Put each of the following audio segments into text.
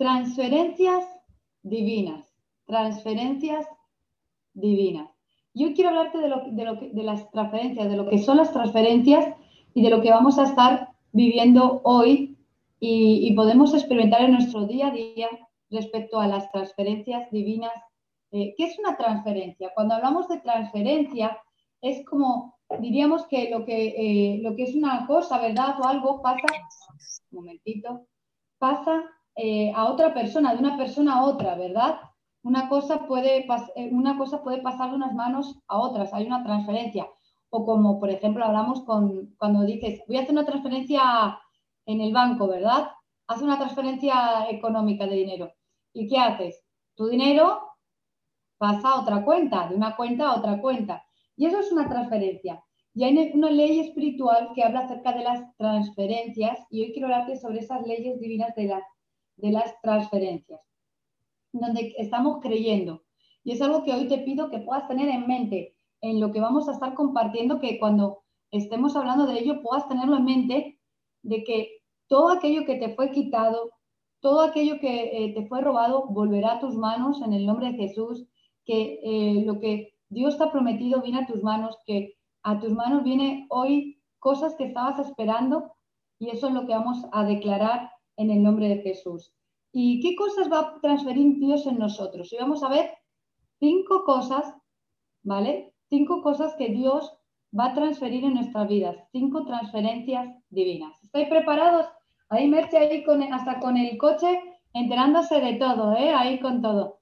Transferencias divinas, transferencias divinas. Yo quiero hablarte de, las transferencias, de lo que son las transferencias y de lo que vamos a estar viviendo hoy y, podemos experimentar en nuestro día a día respecto a las transferencias divinas. Eh, ¿Qué es una transferencia? Cuando hablamos de transferencia, es como, diríamos que lo que, eh, lo que es una cosa, ¿verdad? O algo pasa, un momentito, pasa eh, a otra persona, de una persona a otra, ¿verdad? Una cosa, puede una cosa puede pasar de unas manos a otras, hay una transferencia. O como, por ejemplo, hablamos con, cuando dices, voy a hacer una transferencia en el banco, ¿verdad? Haz una transferencia económica de dinero. ¿Y qué haces? Tu dinero pasa a otra cuenta, de una cuenta a otra cuenta. Y eso es una transferencia. Y hay una ley espiritual que habla acerca de las transferencias y hoy quiero hablarte sobre esas leyes divinas de las, de las transferencias, donde estamos creyendo. Y es algo que hoy te pido que puedas tener en mente en lo que vamos a estar compartiendo, que cuando estemos hablando de ello puedas tenerlo en mente de que todo aquello que te fue quitado, todo aquello que eh, te fue robado, volverá a tus manos en el nombre de Jesús, que eh, lo que Dios te ha prometido viene a tus manos, que a tus manos viene hoy cosas que estabas esperando y eso es lo que vamos a declarar en el nombre de Jesús. ¿Y qué cosas va a transferir Dios en nosotros? Y vamos a ver cinco cosas, ¿vale? Cinco cosas que Dios va a transferir en nuestras vidas, cinco transferencias divinas. ¿Estáis preparados? Ahí Merche ahí hasta con el coche enterándose de todo, ¿eh? ahí con todo.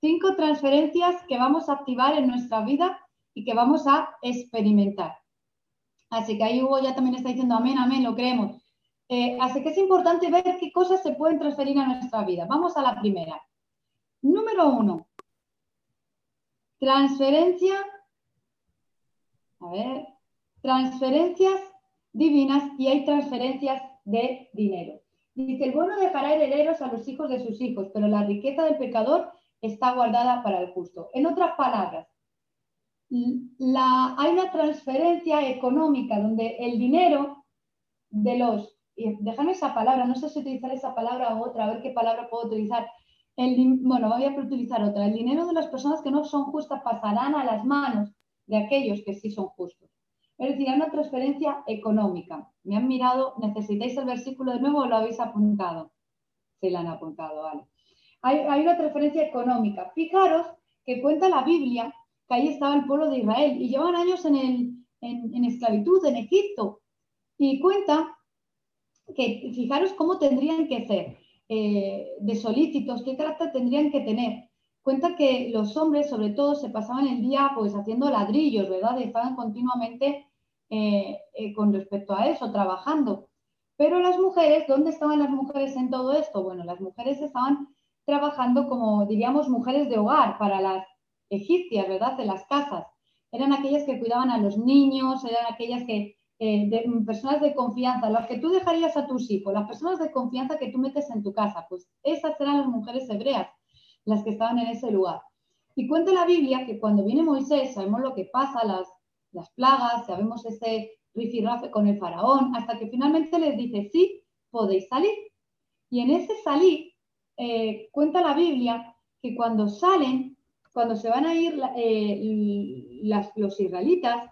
Cinco transferencias que vamos a activar en nuestra vida y que vamos a experimentar. Así que ahí Hugo ya también está diciendo amén, amén, lo creemos. Eh, así que es importante ver qué cosas se pueden transferir a nuestra vida. Vamos a la primera. Número uno. Transferencia. A ver. Transferencias divinas y hay transferencias de dinero. Dice, el bueno dejará herederos a los hijos de sus hijos, pero la riqueza del pecador está guardada para el justo. En otras palabras, la, hay una transferencia económica donde el dinero de los, déjame esa palabra, no sé si utilizar esa palabra o otra, a ver qué palabra puedo utilizar. El, bueno, voy a utilizar otra. El dinero de las personas que no son justas pasarán a las manos de aquellos que sí son justos. Es decir, hay una transferencia económica. Me han mirado, ¿necesitáis el versículo de nuevo o lo habéis apuntado? Se lo han apuntado, vale. Hay, una transferencia económica. Fijaros que cuenta la Biblia que ahí estaba el pueblo de Israel y llevan años en, esclavitud en Egipto. Y cuenta que, fijaros cómo tendrían que ser eh, de solícitos, qué carácter tendrían que tener. Cuenta que los hombres, sobre todo, se pasaban el día pues haciendo ladrillos, ¿verdad? estaban continuamente eh, eh, con respecto a eso, trabajando. Pero las mujeres, ¿dónde estaban las mujeres en todo esto? Bueno, las mujeres estaban trabajando como, diríamos, mujeres de hogar para las egipcias, ¿verdad? De las casas. Eran aquellas que cuidaban a los niños, eran aquellas que, eh, de, personas de confianza, las que tú dejarías a tus hijos, las personas de confianza que tú metes en tu casa, pues esas eran las mujeres hebreas, las que estaban en ese lugar. Y cuenta la Biblia que cuando viene Moisés, sabemos lo que pasa, las las plagas, sabemos ese rifirrafe con el faraón, hasta que finalmente les dice, sí, podéis salir. Y en ese salir, eh, cuenta la Biblia que cuando salen, cuando se van a ir eh, los israelitas,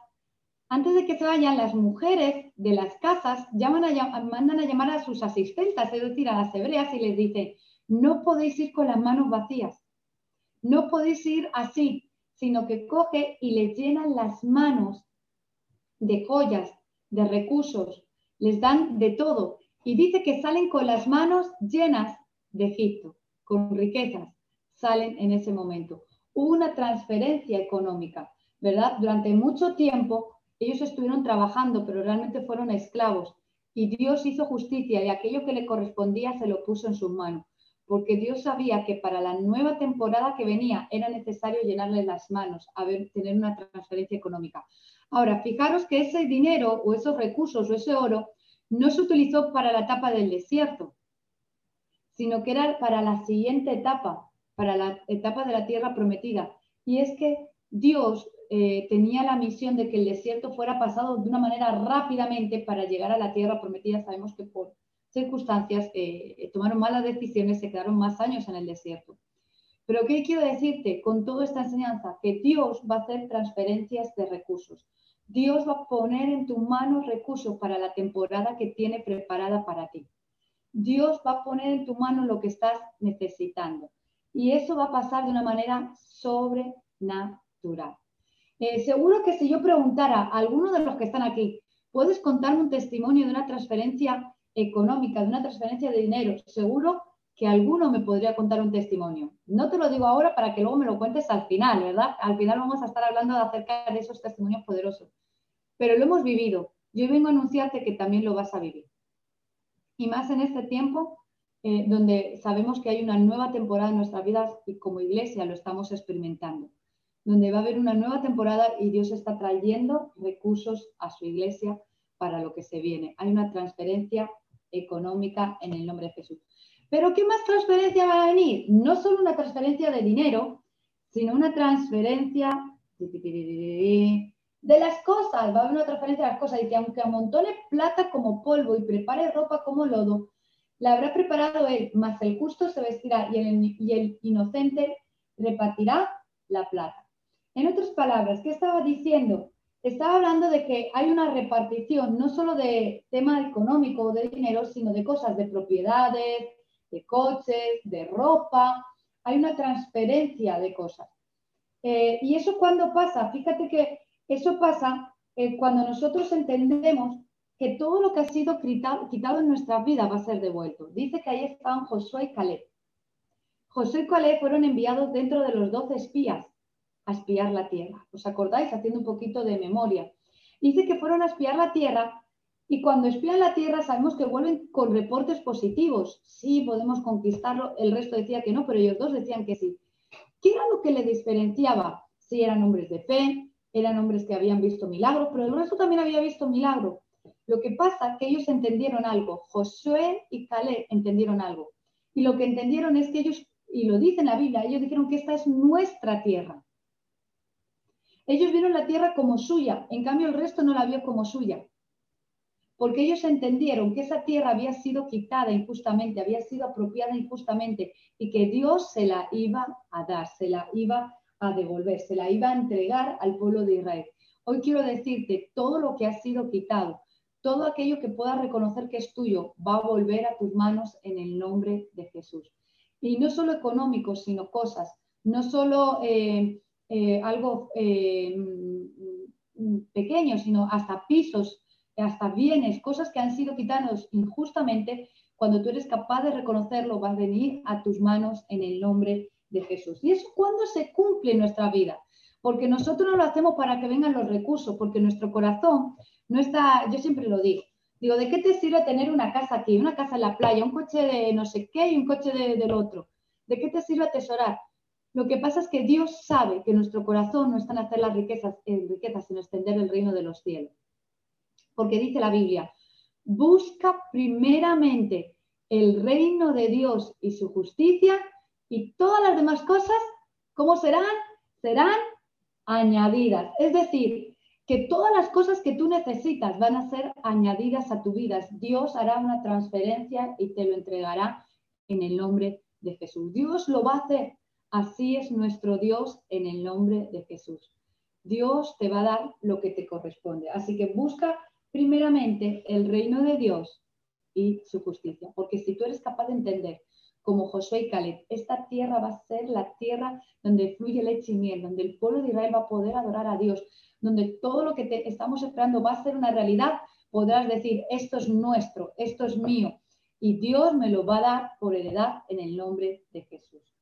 antes de que se vayan, las mujeres de las casas llaman a, mandan a llamar a sus asistentas, es decir, a las hebreas, y les dicen, no podéis ir con las manos vacías, no podéis ir así, sino que coge y les llenan las manos de joyas, de recursos, les dan de todo. Y dice que salen con las manos llenas de Egipto, con riquezas, salen en ese momento. Hubo una transferencia económica, ¿verdad? Durante mucho tiempo ellos estuvieron trabajando, pero realmente fueron esclavos. Y Dios hizo justicia y aquello que le correspondía se lo puso en sus manos porque Dios sabía que para la nueva temporada que venía era necesario llenarle las manos, a ver, tener una transferencia económica. Ahora, fijaros que ese dinero o esos recursos o ese oro no se utilizó para la etapa del desierto, sino que era para la siguiente etapa, para la etapa de la tierra prometida. Y es que Dios eh, tenía la misión de que el desierto fuera pasado de una manera rápidamente para llegar a la tierra prometida. Sabemos que por circunstancias, eh, tomaron malas decisiones, se quedaron más años en el desierto. Pero ¿qué quiero decirte con toda esta enseñanza? Que Dios va a hacer transferencias de recursos. Dios va a poner en tu mano recursos para la temporada que tiene preparada para ti. Dios va a poner en tu mano lo que estás necesitando. Y eso va a pasar de una manera sobrenatural. Eh, seguro que si yo preguntara a alguno de los que están aquí, ¿puedes contarme un testimonio de una transferencia económica, de una transferencia de dinero? Seguro que alguno me podría contar un testimonio. No te lo digo ahora para que luego me lo cuentes al final, ¿verdad? Al final vamos a estar hablando de acerca de esos testimonios poderosos. Pero lo hemos vivido. Yo vengo a anunciarte que también lo vas a vivir. Y más en este tiempo eh, donde sabemos que hay una nueva temporada en nuestras vidas y como iglesia lo estamos experimentando donde va a haber una nueva temporada y Dios está trayendo recursos a su iglesia para lo que se viene. Hay una transferencia económica en el nombre de Jesús. Pero ¿qué más transferencia va a venir? No solo una transferencia de dinero, sino una transferencia de las cosas. Va a haber una transferencia de las cosas. Y que aunque amontone plata como polvo y prepare ropa como lodo, la habrá preparado él, mas el justo se vestirá y el inocente repartirá la plata. En otras palabras, ¿qué estaba diciendo? Estaba hablando de que hay una repartición no solo de tema económico o de dinero, sino de cosas, de propiedades, de coches, de ropa. Hay una transferencia de cosas. Eh, ¿Y eso cuando pasa? Fíjate que eso pasa eh, cuando nosotros entendemos que todo lo que ha sido quitado, quitado en nuestra vida va a ser devuelto. Dice que ahí estaban Josué y Caleb. Josué y Caleb fueron enviados dentro de los doce espías a espiar la tierra. ¿Os acordáis? Haciendo un poquito de memoria. Dice que fueron a espiar la tierra y cuando espían la tierra sabemos que vuelven con reportes positivos. Sí, podemos conquistarlo. El resto decía que no, pero ellos dos decían que sí. ¿Qué era lo que le diferenciaba? Si eran hombres de fe, eran hombres que habían visto milagros, pero el resto también había visto milagro. Lo que pasa es que ellos entendieron algo. Josué y Caleb entendieron algo. Y lo que entendieron es que ellos, y lo dice en la Biblia, ellos dijeron que esta es nuestra tierra. Ellos vieron la tierra como suya, en cambio el resto no la vio como suya, porque ellos entendieron que esa tierra había sido quitada injustamente, había sido apropiada injustamente y que Dios se la iba a dar, se la iba a devolver, se la iba a entregar al pueblo de Israel. Hoy quiero decirte, todo lo que ha sido quitado, todo aquello que puedas reconocer que es tuyo, va a volver a tus manos en el nombre de Jesús. Y no solo económico, sino cosas, no solo... Eh, eh, algo eh, mm, pequeño, sino hasta pisos, hasta bienes, cosas que han sido quitados injustamente, cuando tú eres capaz de reconocerlo, va a venir a tus manos en el nombre de Jesús. ¿Y eso cuando se cumple nuestra vida? Porque nosotros no lo hacemos para que vengan los recursos, porque nuestro corazón no está, yo siempre lo digo, digo, ¿de qué te sirve tener una casa aquí, una casa en la playa, un coche de no sé qué y un coche del otro? ¿De qué te sirve atesorar? Lo que pasa es que Dios sabe que nuestro corazón no está en hacer las riquezas, en sino extender el reino de los cielos. Porque dice la Biblia, busca primeramente el reino de Dios y su justicia y todas las demás cosas, ¿cómo serán? Serán añadidas. Es decir, que todas las cosas que tú necesitas van a ser añadidas a tu vida. Dios hará una transferencia y te lo entregará en el nombre de Jesús. Dios lo va a hacer. Así es nuestro Dios en el nombre de Jesús. Dios te va a dar lo que te corresponde. Así que busca primeramente el reino de Dios y su justicia. Porque si tú eres capaz de entender, como Josué y Caleb, esta tierra va a ser la tierra donde fluye leche y miel, donde el pueblo de Israel va a poder adorar a Dios, donde todo lo que te estamos esperando va a ser una realidad, podrás decir, esto es nuestro, esto es mío. Y Dios me lo va a dar por heredad en el nombre de Jesús.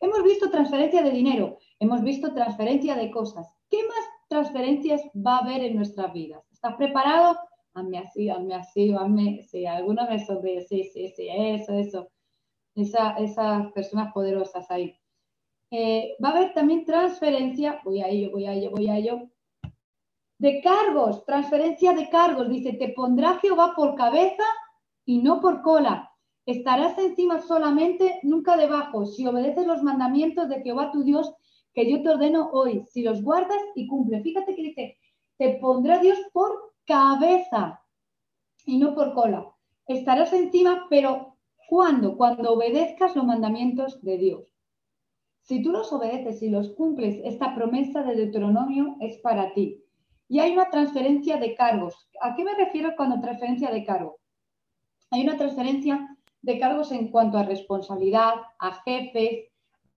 Hemos visto transferencia de dinero, hemos visto transferencia de cosas. ¿Qué más transferencias va a haber en nuestras vidas? ¿Estás preparado? Hazme así, hazme así, hazme, sí, alguna me sonríe, sí, sí, sí, eso, eso. esas personas poderosas ahí. Eh, va a haber también transferencia, voy a ello, voy a ello, voy a ello, de cargos, transferencia de cargos. Dice, te pondrá Jehová por cabeza y no por cola. Estarás encima solamente, nunca debajo, si obedeces los mandamientos de Jehová tu Dios que yo te ordeno hoy, si los guardas y cumple. Fíjate que dice, te pondrá Dios por cabeza y no por cola. estarás encima, pero ¿cuándo? Cuando obedezcas los mandamientos de Dios. Si tú los obedeces y los cumples, esta promesa de Deuteronomio es para ti. Y hay una transferencia de cargos. ¿A qué me refiero cuando transferencia de cargo? Hay una transferencia de cargos en cuanto a responsabilidad, a jefes,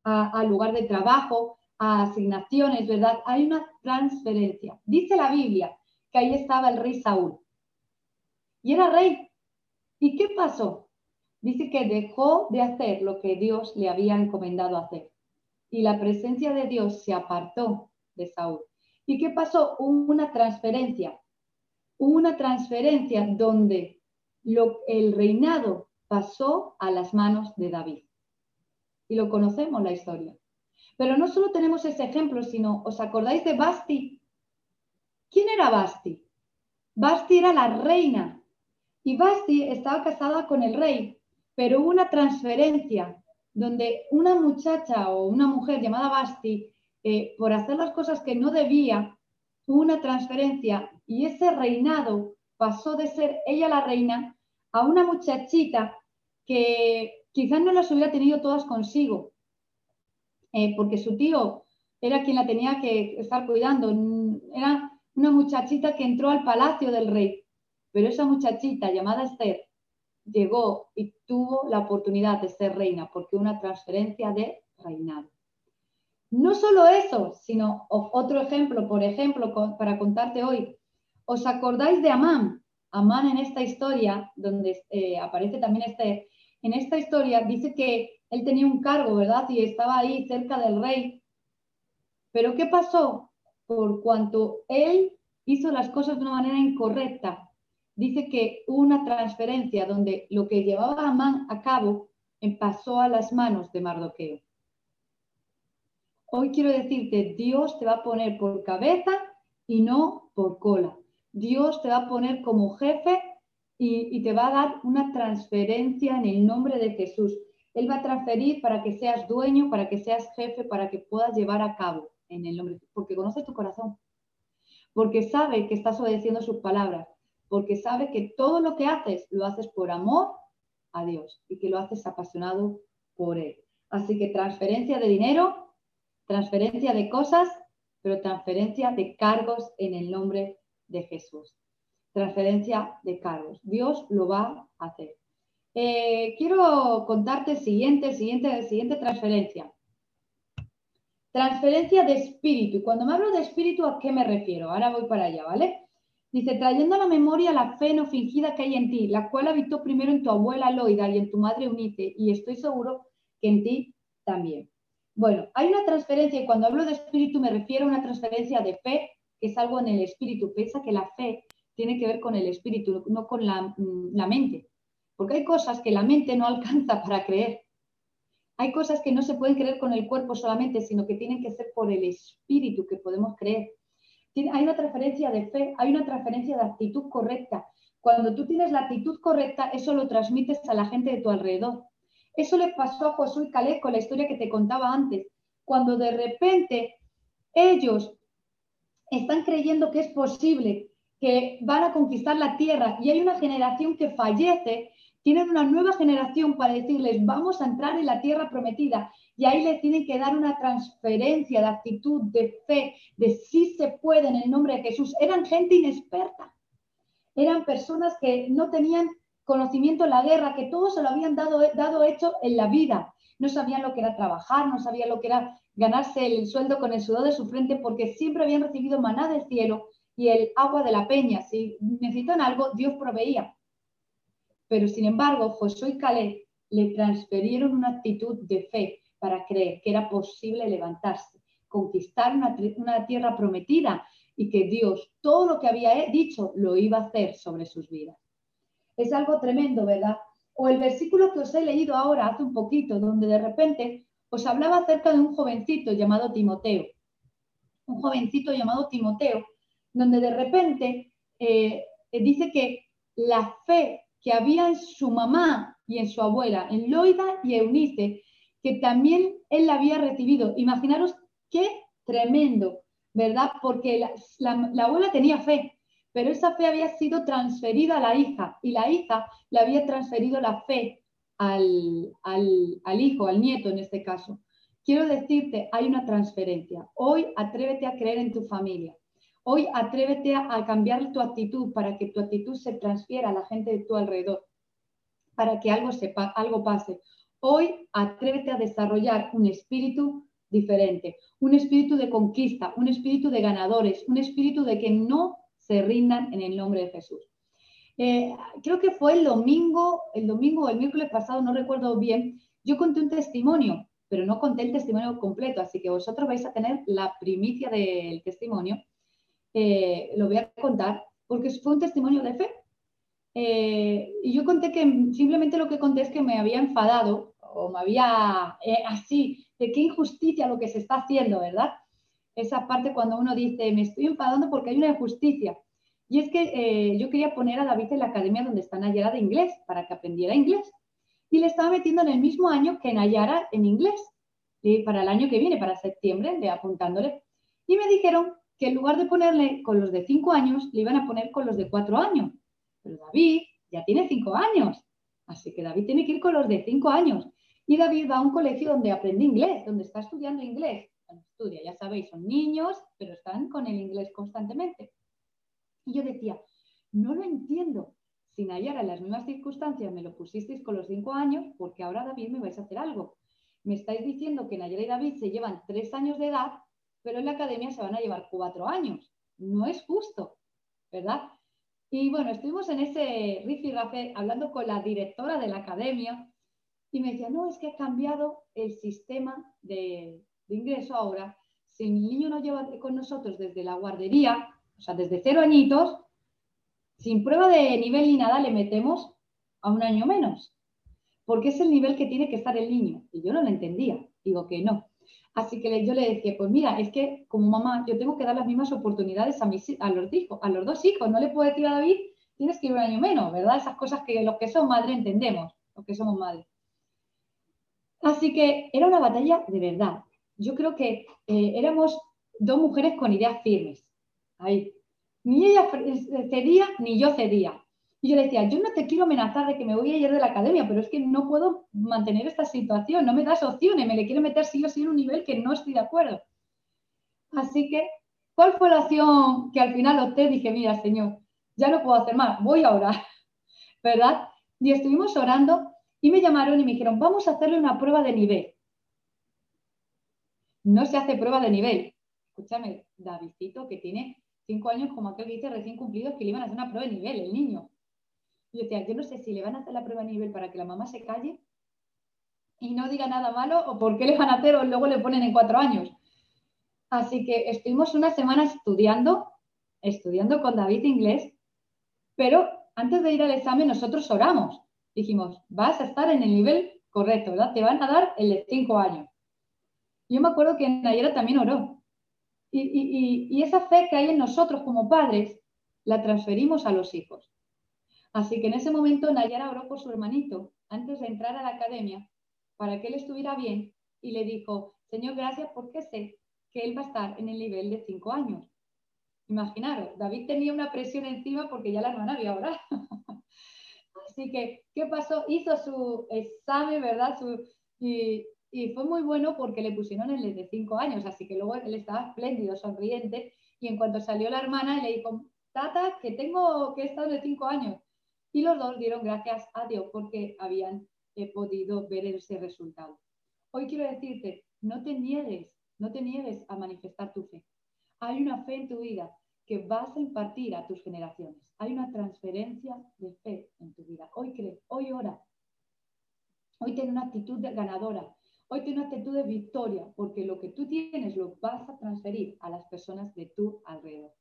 a, lugar de trabajo, a asignaciones, ¿verdad? Hay una transferencia. Dice la Biblia que ahí estaba el rey Saúl. Y era rey. ¿Y qué pasó? Dice que dejó de hacer lo que Dios le había encomendado hacer. Y la presencia de Dios se apartó de Saúl. ¿Y qué pasó? Una transferencia. Una transferencia donde el reinado pasó a las manos de David. Y lo conocemos la historia. Pero no solo tenemos ese ejemplo, sino, ¿os acordáis de Basti? ¿Quién era Basti? Basti era la reina. Y Basti estaba casada con el rey, pero hubo una transferencia donde una muchacha o una mujer llamada Basti eh, por hacer las cosas que no debía, hubo una transferencia y ese reinado pasó de ser ella la reina a una muchachita que quizás no las hubiera tenido todas consigo, eh, porque su tío era quien la tenía que estar cuidando. Era una muchachita que entró al palacio del rey, pero esa muchachita llamada Esther llegó y tuvo la oportunidad de ser reina, porque una transferencia de reinado. No solo eso, sino otro ejemplo, por ejemplo, para contarte hoy. ¿Os acordáis de Amán? Amán en esta historia, donde eh, aparece también este, en esta historia dice que él tenía un cargo, ¿verdad? Y estaba ahí cerca del rey. Pero ¿qué pasó? Por cuanto él hizo las cosas de una manera incorrecta, dice que hubo una transferencia donde lo que llevaba Amán a cabo pasó a las manos de Mardoqueo. Hoy quiero decirte, Dios te va a poner por cabeza y no por cola. Dios te va a poner como jefe y, te va a dar una transferencia en el nombre de Jesús. Él va a transferir para que seas dueño, para que seas jefe, para que puedas llevar a cabo en el nombre, porque conoce tu corazón, porque sabe que estás obedeciendo sus palabras, porque sabe que todo lo que haces lo haces por amor a Dios y que lo haces apasionado por Él. Así que transferencia de dinero transferencia de cosas, pero transferencia de cargos en el nombre de Jesús. Transferencia de cargos. Dios lo va a hacer. Eh, quiero contarte siguiente, siguiente, siguiente transferencia. Transferencia de espíritu. Y cuando me hablo de espíritu, ¿a qué me refiero? Ahora voy para allá, ¿vale? Dice, trayendo a la memoria la fe no fingida que hay en ti, la cual habitó primero en tu abuela Loida y en tu madre Unice, y estoy seguro que en ti también. Bueno, hay una transferencia y cuando hablo de espíritu me refiero a una transferencia de fe, que es algo en el espíritu. Piensa que la fe tiene que ver con el espíritu, no con la, mm, mente. Porque hay cosas que la mente no alcanza para creer. Hay cosas que no se pueden creer con el cuerpo solamente, sino que tienen que ser por el espíritu que podemos creer. Hay una transferencia de fe, hay una transferencia de actitud correcta. Cuando tú tienes la actitud correcta, eso lo transmites a la gente de tu alrededor. Eso le pasó a Josué y con la historia que te contaba antes, cuando de repente ellos están creyendo que es posible, que van a conquistar la tierra y hay una generación que fallece, tienen una nueva generación para decirles, vamos a entrar en la tierra prometida. Y ahí les tienen que dar una transferencia de actitud, de fe, de si se puede en el nombre de Jesús. Eran gente inexperta. Eran personas que no tenían conocimiento en la guerra, que todos se lo habían dado, dado hecho en la vida. No sabían lo que era trabajar, no sabían lo que era ganarse el sueldo con el sudor de su frente, porque siempre habían recibido maná del cielo y el agua de la peña. Si necesitan algo, Dios proveía. Pero sin embargo, Josué y Caleb le transferieron una actitud de fe para creer que era posible levantarse, conquistar una, una tierra prometida y que Dios todo lo que había dicho lo iba a hacer sobre sus vidas. Es algo tremendo, ¿verdad? O el versículo que os he leído ahora hace un poquito, donde de repente os hablaba acerca de un jovencito llamado Timoteo. Un jovencito llamado Timoteo, donde de repente eh, dice que la fe que había en su mamá y en su abuela, en Loida y Eunice, que también él la había recibido. Imaginaros qué tremendo, ¿verdad? Porque la abuela tenía fe, pero esa fe había sido transferida a la hija y la hija le había transferido la fe al, al hijo, al nieto en este caso. Quiero decirte, hay una transferencia. Hoy atrévete a creer en tu familia. Hoy atrévete a, cambiar tu actitud para que tu actitud se transfiera a la gente de tu alrededor, para que algo, sepa, algo pase. Hoy atrévete a desarrollar un espíritu diferente, un espíritu de conquista, un espíritu de ganadores, un espíritu de que no se rindan en el nombre de Jesús. Eh, creo que fue el domingo, el domingo o el miércoles pasado, no recuerdo bien, yo conté un testimonio, pero no conté el testimonio completo, así que vosotros vais a tener la primicia del testimonio. Eh, lo voy a contar porque fue un testimonio de fe. Eh, y yo conté que simplemente lo que conté es que me había enfadado o me había eh, así, de qué injusticia lo que se está haciendo, ¿verdad? Esa parte cuando uno dice, me estoy enfadando porque hay una injusticia. Y es que yo quería poner a David en la academia donde está Nayara de inglés, para que aprendiera inglés. Y le estaba metiendo en el mismo año que Nayara en inglés, para el año que viene, para septiembre, de apuntándole. Y me dijeron que en lugar de ponerle con los de cinco años, le iban a poner con los de cuatro años. Pero David ya tiene cinco años, así que David tiene que ir con los de cinco años. Y David va a un colegio donde aprende inglés, donde está estudiando inglés. estudia, ya sabéis, son niños, pero están con el inglés constantemente. Y yo decía, no lo entiendo. Si Nayara en las mismas circunstancias me lo pusisteis con los cinco años, porque ahora David me vais a hacer algo. Me estáis diciendo que Nayara y David se llevan tres años de edad pero en la academia se van a llevar cuatro años. No es justo, ¿verdad? Y bueno, estuvimos en ese rifirrafe hablando con la directora de la academia y me decía, no, es que ha cambiado el sistema de, ingreso ahora. Si el niño no lleva con nosotros desde la guardería, o sea, desde cero añitos, sin prueba de nivel ni nada, le metemos a un año menos, porque es el nivel que tiene que estar el niño. Y yo no lo entendía. Digo que no, Así que yo le decía, pues mira, es que como mamá yo tengo que dar las mismas oportunidades a, mis, a, los, hijos, a los dos hijos. No le puedo decir a David, tienes que ir un año menos, ¿verdad? Esas cosas que los que son madre entendemos, los que somos madres. Así que era una batalla de verdad. Yo creo que eh, éramos dos mujeres con ideas firmes. Ahí. Ni ella cedía, ni yo cedía. Y yo le decía, yo no te quiero amenazar de que me voy a ir de la academia, pero es que no puedo mantener esta situación, no me das opciones, me le quiero meter sí o sí en un nivel que no estoy de acuerdo. Así que, ¿cuál fue la opción que al final opté? Dije, mira, Señor, ya no puedo hacer más, voy a orar, ¿verdad? Y estuvimos orando y me llamaron y me dijeron, vamos a hacerle una prueba de nivel. No se hace prueba de nivel. Escúchame, Davidito, que tiene cinco años, como aquel que dice recién cumplidos, que le iban a hacer una prueba de nivel, el niño. Y decía, yo no sé si le van a hacer la prueba a nivel para que la mamá se calle y no diga nada malo o por qué le van a hacer o luego le ponen en cuatro años. Así que estuvimos una semana estudiando, estudiando con David inglés, pero antes de ir al examen nosotros oramos. Dijimos, vas a estar en el nivel correcto, ¿verdad? Te van a dar el de cinco años. Yo me acuerdo que Nayera también oró. Y, y esa fe que hay en nosotros como padres, la transferimos a los hijos. Así que en ese momento Nayara oró por su hermanito antes de entrar a la academia para que él estuviera bien y le dijo, Señor, gracias porque sé que él va a estar en el nivel de cinco años. Imaginaros, David tenía una presión encima porque ya la hermana había orado. Así que, ¿qué pasó? Hizo su examen, ¿verdad? y, y, fue muy bueno porque le pusieron el de cinco años, así que luego él estaba espléndido, sonriente, y en cuanto salió la hermana le dijo, Tata, que tengo que estar de cinco años. Y los dos dieron gracias a Dios porque habían eh, podido ver ese resultado. Hoy quiero decirte, no te niegues, no te niegues a manifestar tu fe. Hay una fe en tu vida que vas a impartir a tus generaciones. Hay una transferencia de fe en tu vida. Hoy cree, hoy ora. Hoy ten una actitud de ganadora. Hoy ten una actitud de victoria, porque lo que tú tienes lo vas a transferir a las personas de tu alrededor.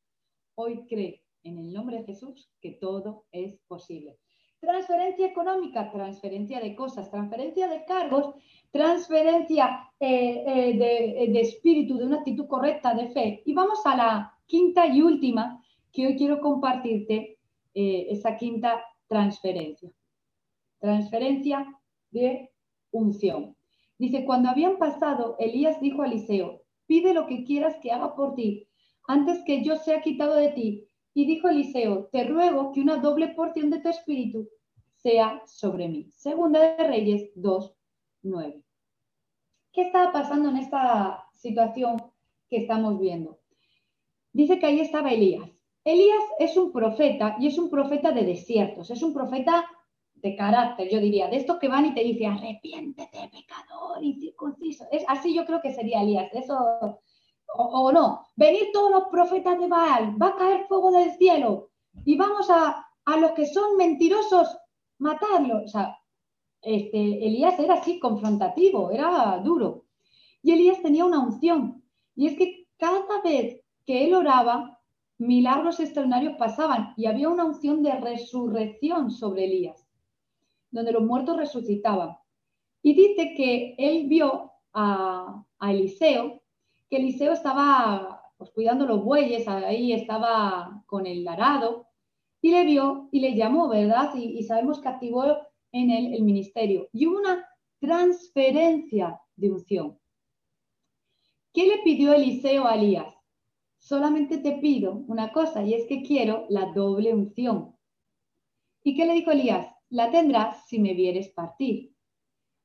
Hoy cree, en el nombre de Jesús que todo es posible. Transferencia económica, transferencia de cosas, transferencia de cargos, transferencia eh, eh, eh, de, espíritu, de una actitud correcta de fe. Y vamos a la quinta y última que hoy quiero compartirte, esa quinta transferencia. Transferencia de unción. Dice, cuando habían pasado, Elías dijo a Eliseo, pide lo que quieras que haga por ti, antes que yo sea quitado de ti Y dijo Eliseo, te ruego que una doble porción de tu espíritu sea sobre mí. Segunda de Reyes 2, 9. ¿Qué estaba pasando en esta situación que estamos viendo? Dice que ahí estaba Elías. Elías es un profeta y es un profeta de desiertos, es un profeta de carácter, yo diría, de estos que van y te dicen, arrepiéntete, pecador, incircunciso. Es, así yo creo que sería Elías, eso, o, no, venir todos los profetas de Baal, va a caer fuego del cielo y vamos a, a los que son mentirosos, matarlos. O sea, este, Elías era así, confrontativo, era duro. Y Elías tenía una unción, y es que cada vez que él oraba, milagros extraordinarios pasaban y había una unción de resurrección sobre Elías donde los muertos resucitaban. Y dice que él vio a, Eliseo, que Eliseo estaba pues, cuidando los bueyes, ahí estaba con el arado, y le vio y le llamó, ¿verdad? Y, sabemos que activó en él el ministerio. Y hubo una transferencia de unción. ¿Qué le pidió Eliseo a Elías? Solamente te pido una cosa y es que quiero la doble unción. ¿Y qué le dijo Elías? la tendrás si me vieres partir.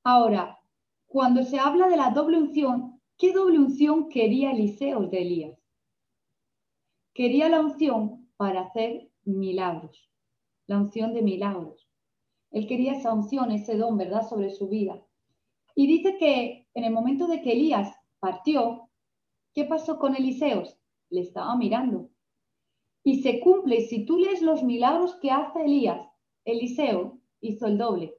Ahora, cuando se habla de la doble unción, ¿qué doble unción quería Eliseo de Elías? Quería la unción para hacer milagros, la unción de milagros. Él quería esa unción, ese don, ¿verdad?, sobre su vida. Y dice que en el momento de que Elías partió, ¿qué pasó con Eliseo? Le estaba mirando. Y se cumple, si tú lees los milagros que hace Elías, Eliseo hizo el doble.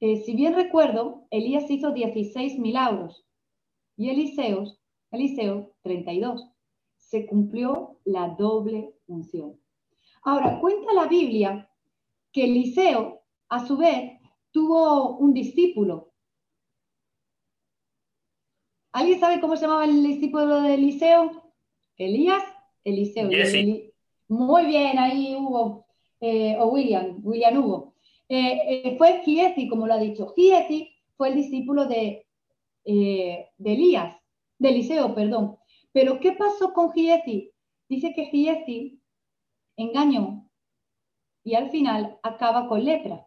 Eh, si bien recuerdo, Elías hizo 16 milagros y Eliseo, Eliseo 32. Se cumplió la doble unción. Ahora, cuenta la Biblia que Eliseo, a su vez, tuvo un discípulo. ¿Alguien sabe cómo se llamaba el discípulo de Eliseo? Elías, Eliseo. Muy bien, ahí hubo eh, o William, William Hugo. Eh, eh, fue Giesi, como lo ha dicho. Giesi fue el discípulo de, de Elías, de Eliseo, perdón. Pero ¿qué pasó con Giesi? Dice que Giesi engañó y al final acaba con lepra.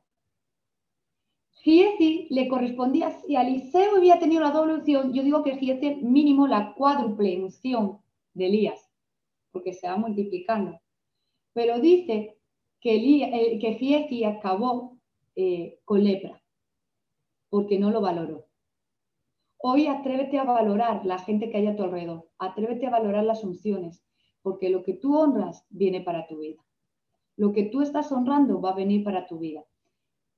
Giesi le correspondía, si Eliseo había tenido la doble unción, yo digo que Giesi mínimo la cuádruple unción de Elías, porque se va multiplicando. Pero dice que, eh, que acabó eh, con lepra, porque no lo valoró. Hoy atrévete a valorar la gente que hay a tu alrededor, atrévete a valorar las unciones, porque lo que tú honras viene para tu vida. Lo que tú estás honrando va a venir para tu vida.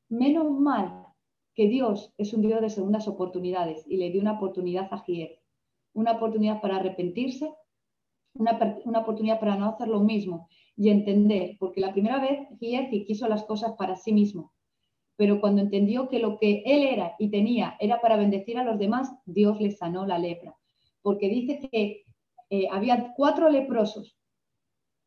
Menos mal que Dios es un Dios de segundas oportunidades y le dio una oportunidad a Giet, una oportunidad para arrepentirse, una, una oportunidad para no hacer lo mismo y entender, porque la primera vez Giesi quiso las cosas para sí mismo, pero cuando entendió que lo que él era y tenía era para bendecir a los demás, Dios le sanó la lepra, porque dice que eh, había cuatro leprosos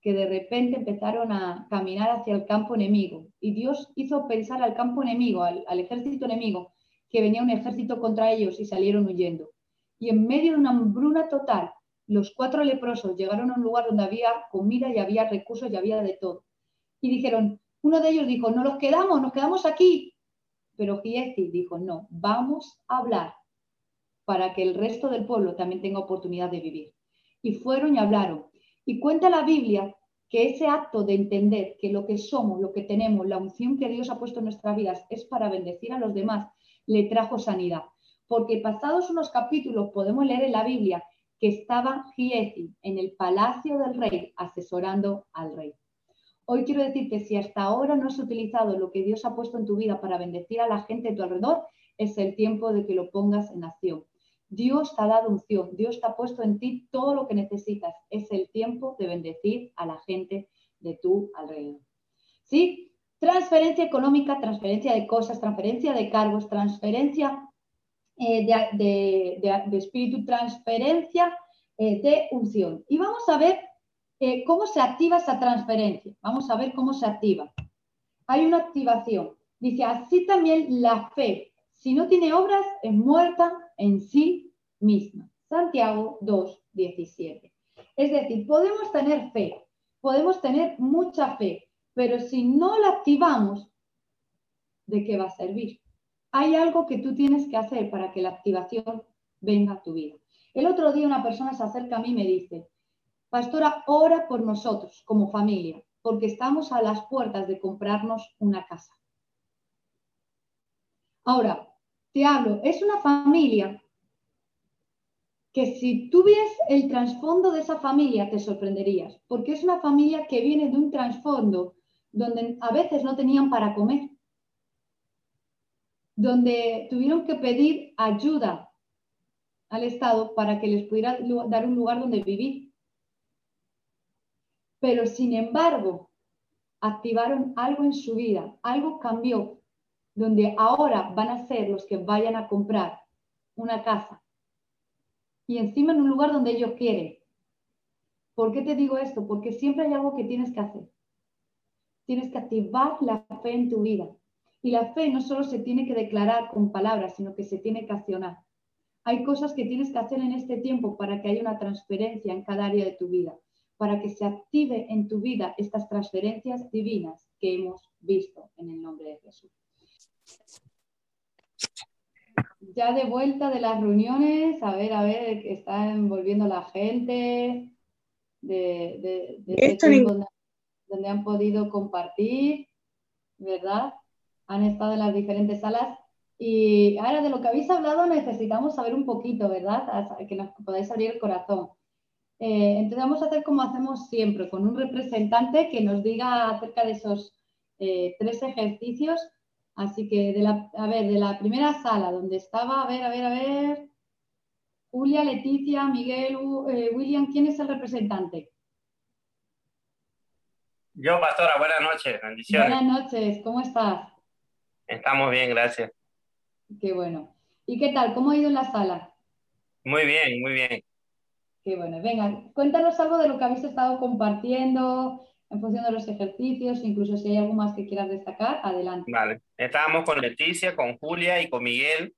que de repente empezaron a caminar hacia el campo enemigo y Dios hizo pensar al campo enemigo, al, al ejército enemigo, que venía un ejército contra ellos y salieron huyendo. Y en medio de una hambruna total, los cuatro leprosos llegaron a un lugar donde había comida y había recursos y había de todo. Y dijeron, uno de ellos dijo, no nos quedamos, nos quedamos aquí. Pero Giesi dijo, no, vamos a hablar para que el resto del pueblo también tenga oportunidad de vivir. Y fueron y hablaron. Y cuenta la Biblia que ese acto de entender que lo que somos, lo que tenemos, la unción que Dios ha puesto en nuestras vidas es para bendecir a los demás, le trajo sanidad. Porque pasados unos capítulos podemos leer en la Biblia que estaba Giesi en el palacio del rey asesorando al rey. Hoy quiero decirte, si hasta ahora no has utilizado lo que Dios ha puesto en tu vida para bendecir a la gente a tu alrededor, es el tiempo de que lo pongas en acción. Dios te ha dado unción, Dios te ha puesto en ti todo lo que necesitas. Es el tiempo de bendecir a la gente de tu alrededor. ¿Sí? Transferencia económica, transferencia de cosas, transferencia de cargos, transferencia eh, de, espíritu, transferencia eh, de unción. Y vamos a ver eh, cómo se activa esa transferencia. Vamos a ver cómo se activa. Hay una activación. Dice, así también la fe, si no tiene obras, es muerta en sí misma. Santiago 2, 17. Es decir, podemos tener fe, podemos tener mucha fe, pero si no la activamos, ¿de qué va a servir? Hay algo que tú tienes que hacer para que la activación venga a tu vida. El otro día una persona se acerca a mí y me dice, Pastora, ora por nosotros como familia, porque estamos a las puertas de comprarnos una casa. Ahora, te hablo, es una familia que si tú el trasfondo de esa familia te sorprenderías, porque es una familia que viene de un trasfondo donde a veces no tenían para comer, donde tuvieron que pedir ayuda al Estado para que les pudiera dar un lugar donde vivir. Pero sin embargo, activaron algo en su vida, algo cambió, donde ahora van a ser los que vayan a comprar una casa y encima en un lugar donde ellos quieren. ¿Por qué te digo esto? Porque siempre hay algo que tienes que hacer. Tienes que activar la fe en tu vida. Y la fe no solo se tiene que declarar con palabras, sino que se tiene que accionar. Hay cosas que tienes que hacer en este tiempo para que haya una transferencia en cada área de tu vida, para que se active en tu vida estas transferencias divinas que hemos visto en el nombre de Jesús. Ya de vuelta de las reuniones, a ver, a ver, que están volviendo la gente, de, de, donde han podido compartir, ¿verdad? Han estado en las diferentes salas y ahora de lo que habéis hablado necesitamos saber un poquito, ¿verdad? Que nos podáis abrir el corazón. Eh, entonces vamos a hacer como hacemos siempre, con un representante que nos diga acerca de esos eh, tres ejercicios. Así que, de la, a ver, de la primera sala donde estaba, a ver, a ver, a ver, Julia, Leticia, Miguel, eh, William, ¿quién es el representante? Yo, pastora, buenas noches, bendiciones. Buenas noches, ¿cómo estás? Estamos bien, gracias. Qué bueno. ¿Y qué tal? ¿Cómo ha ido en la sala? Muy bien, muy bien. Qué bueno. Venga, cuéntanos algo de lo que habéis estado compartiendo en función de los ejercicios, incluso si hay algo más que quieras destacar, adelante. Vale. Estábamos con Leticia, con Julia y con Miguel.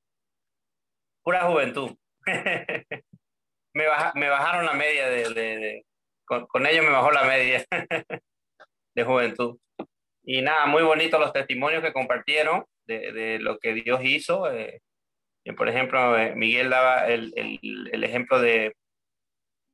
Pura juventud. me, me, bajaron la media de... con, con ellos me bajó la media de juventud. Y nada, muy bonitos los testimonios que compartieron de, de lo que Dios hizo. Eh, por ejemplo, eh, Miguel daba el, el, el, ejemplo de,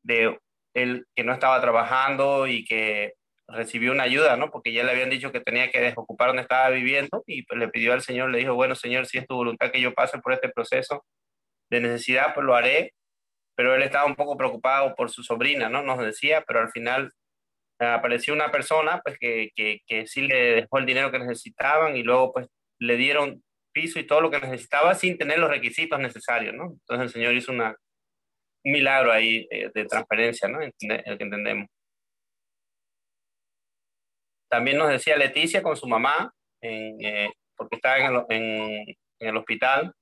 de él que no estaba trabajando y que recibió una ayuda, ¿no? Porque ya le habían dicho que tenía que desocupar donde estaba viviendo y pues le pidió al Señor, le dijo, bueno, Señor, si es tu voluntad que yo pase por este proceso de necesidad, pues lo haré. Pero él estaba un poco preocupado por su sobrina, ¿no? Nos decía, pero al final apareció una persona pues que, que, que, sí le dejó el dinero que necesitaban y luego pues le dieron piso y todo lo que necesitaba sin tener los requisitos necesarios, ¿no? Entonces el Señor hizo una, un milagro ahí de, de transferencia, ¿no? El que entendemos. También nos decía Leticia con su mamá, eh, porque estaba en el, hospital,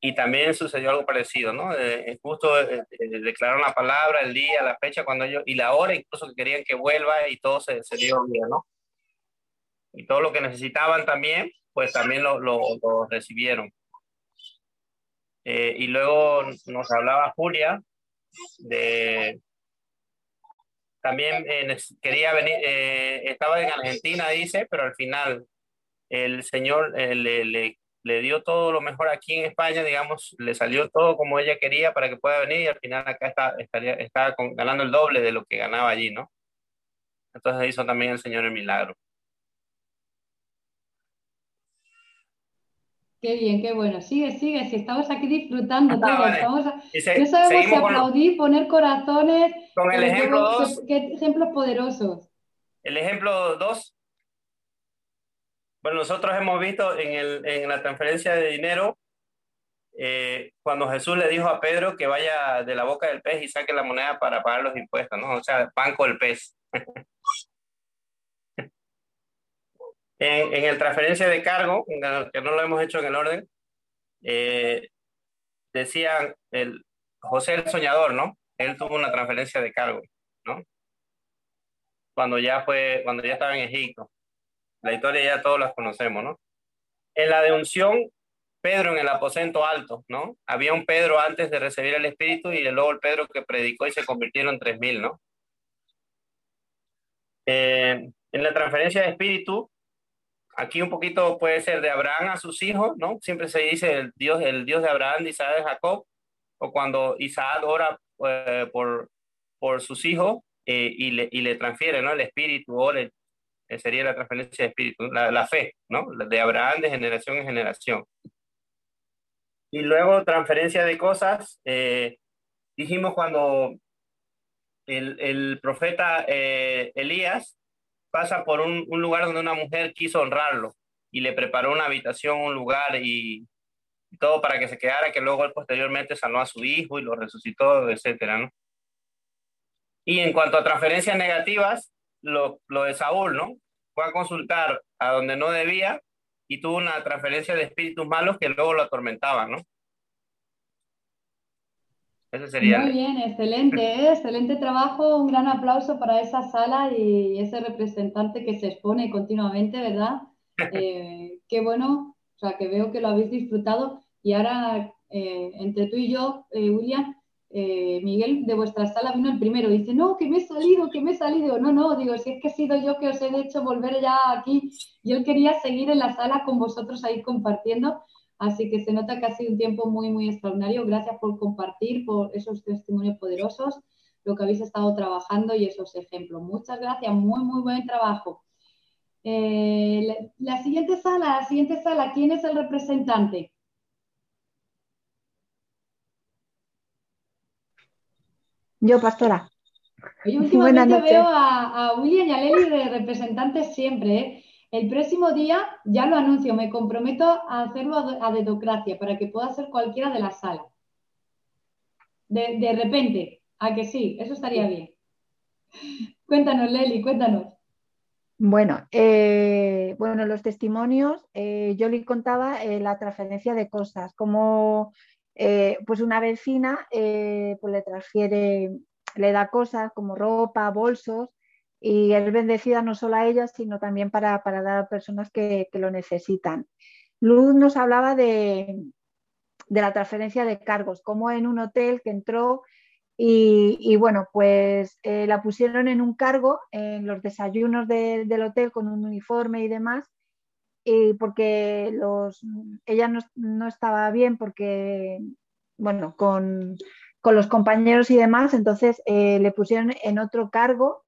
y también sucedió algo parecido, ¿no? Eh, justo eh, eh, declararon la palabra, el día, la fecha, cuando ellos, y la hora incluso que querían que vuelva y todo se, se dio bien, ¿no? Y todo lo que necesitaban también, pues también lo recibieron. Eh, y luego nos hablaba Julia de... También eh, quería venir, eh, estaba en Argentina, dice, pero al final el Señor le, le le dio todo lo mejor aquí en España, digamos, le salió todo como ella quería para que pueda venir y al final acá está, estaría, está ganando el doble de lo que ganaba allí, ¿no? Entonces hizo también el Señor el milagro. Qué bien, qué bueno. Sigue, sigue, si estamos aquí disfrutando ah, todos. Estamos a... no sabemos si aplaudir, poner corazones. Con el ejemplo 2. Qué, ejemplos poderosos. El ejemplo 2 bueno, nosotros hemos visto en, el, en la transferencia de dinero, eh, cuando Jesús le dijo a Pedro que vaya de la boca del pez y saque la moneda para pagar los impuestos, ¿no? O sea, banco del pez. en, en, el transferencia de cargo, que no lo hemos hecho en el orden, eh, decían el José el soñador, ¿no? Él tuvo una transferencia de cargo, ¿no? Cuando ya fue, cuando ya estaba en Egipto. La historia ya todos las conocemos, ¿no? En la de unción, Pedro en el aposento alto, ¿no? Había un Pedro antes de recibir el Espíritu y luego el Pedro que predicó y se convirtieron tres mil, ¿no? en la transferencia de espíritu, aquí un poquito puede ser de Abraham a sus hijos, ¿no? Siempre se dice el Dios, el Dios de Abraham, Isaac, de Jacob, o cuando Isaac ora por, por sus hijos y, le, y le transfiere, ¿no? El espíritu, o sería la transferencia de espíritu, la, la, fe, ¿no? De Abraham de generación en generación. Y luego transferencia de cosas, eh, dijimos cuando el, el profeta eh, Elías pasa por un, un, lugar donde una mujer quiso honrarlo y le preparó una habitación, un lugar y, todo para que se quedara, que luego él posteriormente sanó a su hijo y lo resucitó, etcétera, ¿no? Y en cuanto a transferencias negativas, lo, lo de Saúl, ¿no? Fue a consultar a donde no debía y tuvo una transferencia de espíritus malos que luego lo atormentaban, ¿no? Ese sería. Muy bien, excelente, ¿eh? excelente trabajo, un gran aplauso para esa sala y ese representante que se expone continuamente, ¿verdad? Eh, qué bueno, o sea, que veo que lo habéis disfrutado y ahora eh, entre tú y yo, William, eh, Miguel de vuestra sala vino el primero, dice, no, que me he salido, que me he salido. No, no, digo, si es que he sido yo que os he hecho volver ya aquí. Y él quería seguir en la sala con vosotros ahí compartiendo. Así que se nota que ha sido un tiempo muy, muy extraordinario. Gracias por compartir, por esos testimonios poderosos, lo que habéis estado trabajando y esos ejemplos. Muchas gracias, muy, muy buen trabajo. Eh, la siguiente sala, la siguiente sala, ¿quién es el representante? Yo, pastora. Oye, últimamente veo a, William y a Leli de representantes siempre. ¿eh? El próximo día, ya lo anuncio, me comprometo a hacerlo a, dedocracia para que pueda ser cualquiera de las salas. De, repente, a que sí, eso estaría bien. Cuéntanos, Leli, cuéntanos. Bueno, eh, bueno, los testimonios, eh, yo le contaba la transferencia de cosas, como eh, pues una vecina eh, pues le transfiere, le da cosas como ropa, bolsos, y es bendecida no solo a ella, sino también para, dar a personas que, lo necesitan. Luz nos hablaba de, la transferencia de cargos, como en un hotel que entró y, bueno, pues eh, la pusieron en un cargo en los desayunos del hotel con un uniforme y demás, y porque los, ella no, estaba bien porque, bueno, con, los compañeros y demás, entonces eh, le pusieron en otro cargo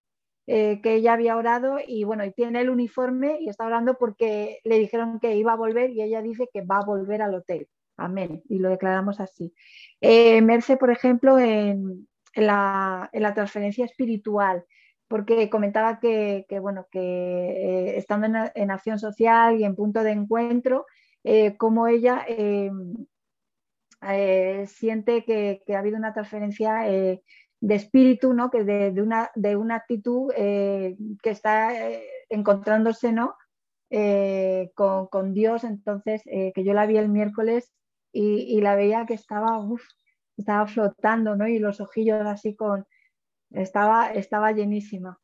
eh, que ella había orado y bueno, y tiene el uniforme y está orando porque le dijeron que iba a volver y ella dice que va a volver al hotel. Amén. Y lo declaramos así. Eh, Merce, por ejemplo, en, la, en la transferencia espiritual, porque comentaba que, bueno, que eh, estando en, acción social y en punto de encuentro, eh, como ella siente que, ha habido una transferencia de espíritu, ¿no? que de, una, de una, actitud que está encontrándose ¿no? Con, Dios, entonces que yo la vi el miércoles y, la veía que estaba, estaba flotando, ¿no? y los ojillos así con, estaba, estaba llenísima.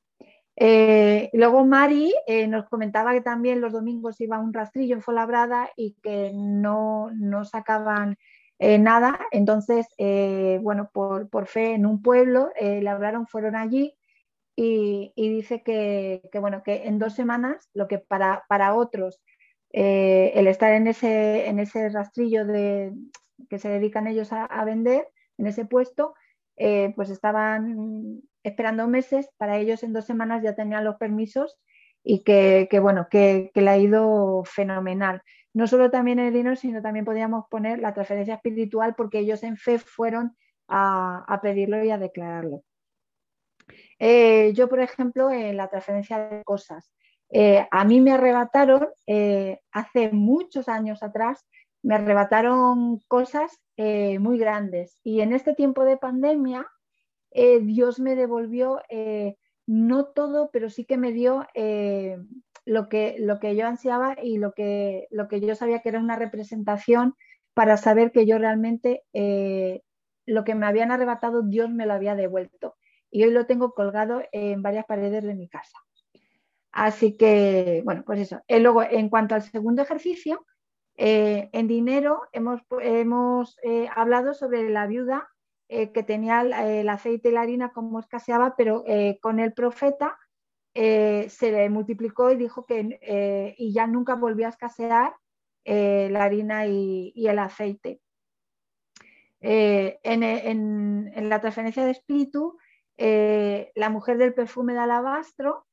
Eh, luego Mari eh, nos comentaba que también los domingos iba un rastrillo en Folabrada y que no, no sacaban eh, nada. Entonces, bueno, por, fe en un pueblo le hablaron, fueron allí y, dice que, bueno, que en dos semanas, lo que para, para otros el estar en ese, en ese rastrillo de, que se dedican ellos a, a vender, en ese puesto, eh, pues estaban esperando meses, para ellos en dos semanas ya tenían los permisos y que, bueno, que, le ha ido fenomenal. No solo también el dinero, sino también podíamos poner la transferencia espiritual porque ellos en fe fueron a, pedirlo y a declararlo. Eh, yo, por ejemplo, en la transferencia de cosas, eh, a mí me arrebataron hace muchos años atrás me arrebataron cosas eh, muy grandes. Y en este tiempo de pandemia, eh, Dios me devolvió, eh, no todo, pero sí que me dio lo, que, lo que yo ansiaba y lo que, lo que yo sabía que era una representación para saber que yo realmente lo que me habían arrebatado, Dios me lo había devuelto. Y hoy lo tengo colgado en varias paredes de mi casa. Así que, bueno, pues eso. luego, en cuanto al segundo ejercicio, eh, en dinero hemos, hemos eh, hablado sobre la viuda eh, que tenía el, aceite y la harina como escaseaba, pero con el profeta eh, se le multiplicó y dijo que eh, y ya nunca volvió a escasear eh, la harina y, el aceite. En, la transferencia de espíritu, la mujer del perfume de alabastro,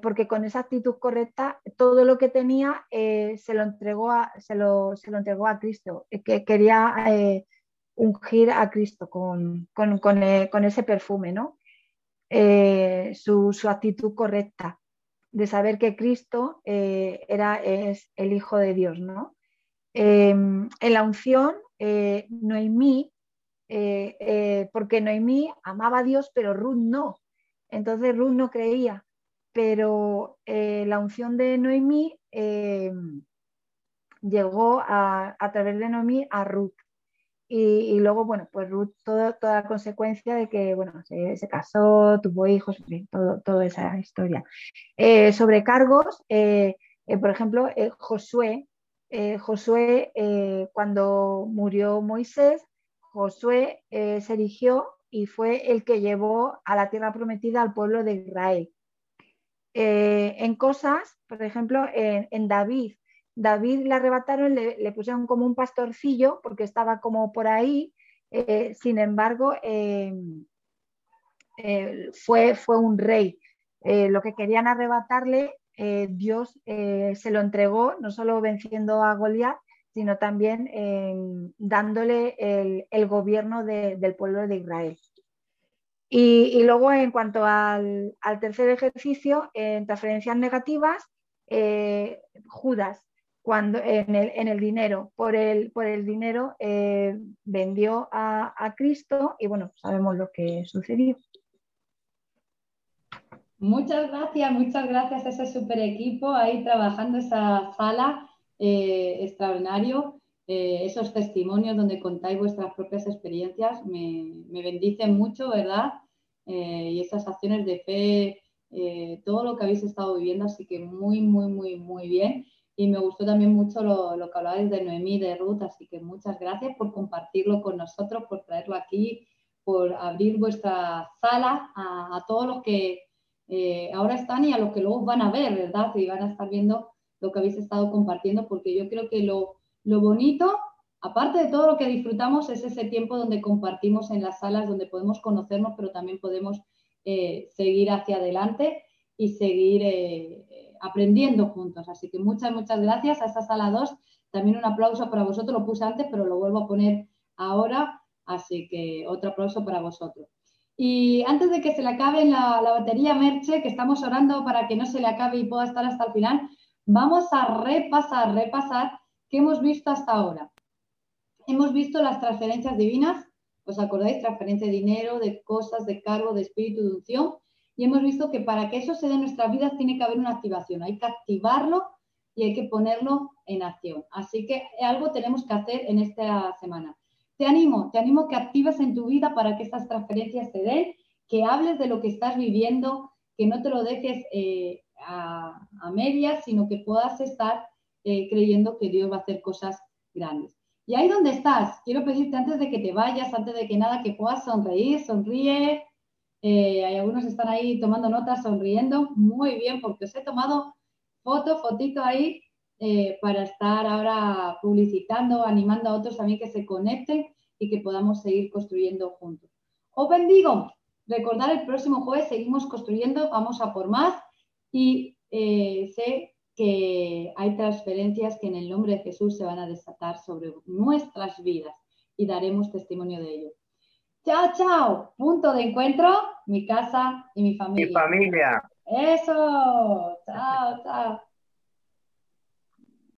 porque con esa actitud correcta, todo lo que tenía se, lo entregó a, se, lo, entregó a Cristo, que quería ungir a Cristo con, con ese perfume, ¿no? Eh, su, actitud correcta de saber que Cristo eh, era, es el Hijo de Dios. ¿no? Em, en la unción, eh, Noemí, porque Noemí amaba a Dios, pero Ruth no. Entonces Ruth no creía, pero la unción de Noemí em, llegó a, a través de Noemí a Ruth. Y, luego, bueno, pues Ruth, toda la consecuencia de que, bueno, se, casó, tuvo hijos, todo, toda esa historia. Eh, sobre cargos, eh, eh, por ejemplo, Josué, Josué cuando murió Moisés, Josué se erigió y fue el que llevó a la tierra prometida al pueblo de Israel. en cosas, por ejemplo, en David, David le arrebataron, le, pusieron como un pastorcillo porque estaba como por ahí. Eh, sin embargo, eh, eh, fue, fue, un rey. lo que querían arrebatarle, Dios se lo entregó, no solo venciendo a Goliat, sino también dándole el, gobierno del pueblo de Israel. Y, luego, en cuanto al, al, tercer ejercicio, en transferencias negativas, Judas cuando en el, en el dinero, por el, por el dinero eh, vendió a, a, Cristo y bueno, sabemos lo que sucedió. Muchas gracias, muchas gracias a ese super equipo ahí trabajando esa sala eh, extraordinario, eh, esos testimonios donde contáis vuestras propias experiencias me, me bendicen mucho, ¿verdad? y esas acciones de fe, todo lo que habéis estado viviendo, así que muy, muy, muy, muy bien y me gustó también mucho lo, que hablabais de Noemí, de Ruth, así que muchas gracias por compartirlo con nosotros, por traerlo aquí, por abrir vuestra sala a, todos los que eh, ahora están y a los que luego van a ver, ¿verdad? Y van a estar viendo lo que habéis estado compartiendo, porque yo creo que lo, lo bonito, aparte de todo lo que disfrutamos, es ese tiempo donde compartimos en las salas, donde podemos conocernos, pero también podemos eh, seguir hacia adelante y seguir eh, aprendiendo juntos. Así que muchas, muchas gracias a esta sala 2. También un aplauso para vosotros, lo puse antes, pero lo vuelvo a poner ahora. Así que otro aplauso para vosotros. Y antes de que se le acabe la, la batería Merche, que estamos orando para que no se le acabe y pueda estar hasta el final, vamos a repasar, repasar qué hemos visto hasta ahora. Hemos visto las transferencias divinas, ¿os acordáis? Transferencia de dinero, de cosas, de cargo, de espíritu, de unción y hemos visto que para que eso se dé en nuestras vidas tiene que haber una activación, hay que activarlo y hay que ponerlo en acción. Así que algo tenemos que hacer en esta semana. Te animo, te animo que actives en tu vida para que estas transferencias se den, que hables de lo que estás viviendo, que no te lo dejes eh, a, medias, sino que puedas estar eh, creyendo que Dios va a hacer cosas grandes. Y ahí donde estás, quiero pedirte antes de que te vayas, antes de que nada, que puedas sonreír, sonríe, eh, hay algunos que están ahí tomando notas, sonriendo. Muy bien, porque os he tomado foto, fotito ahí eh, para estar ahora publicitando, animando a otros también que se conecten y que podamos seguir construyendo juntos. Os bendigo. Recordar el próximo jueves seguimos construyendo, vamos a por más y eh, sé que hay transferencias que en el nombre de Jesús se van a desatar sobre nuestras vidas y daremos testimonio de ello. Chao, chao. Punto de encuentro, mi casa y mi familia. Mi familia. Eso. Chao, chao.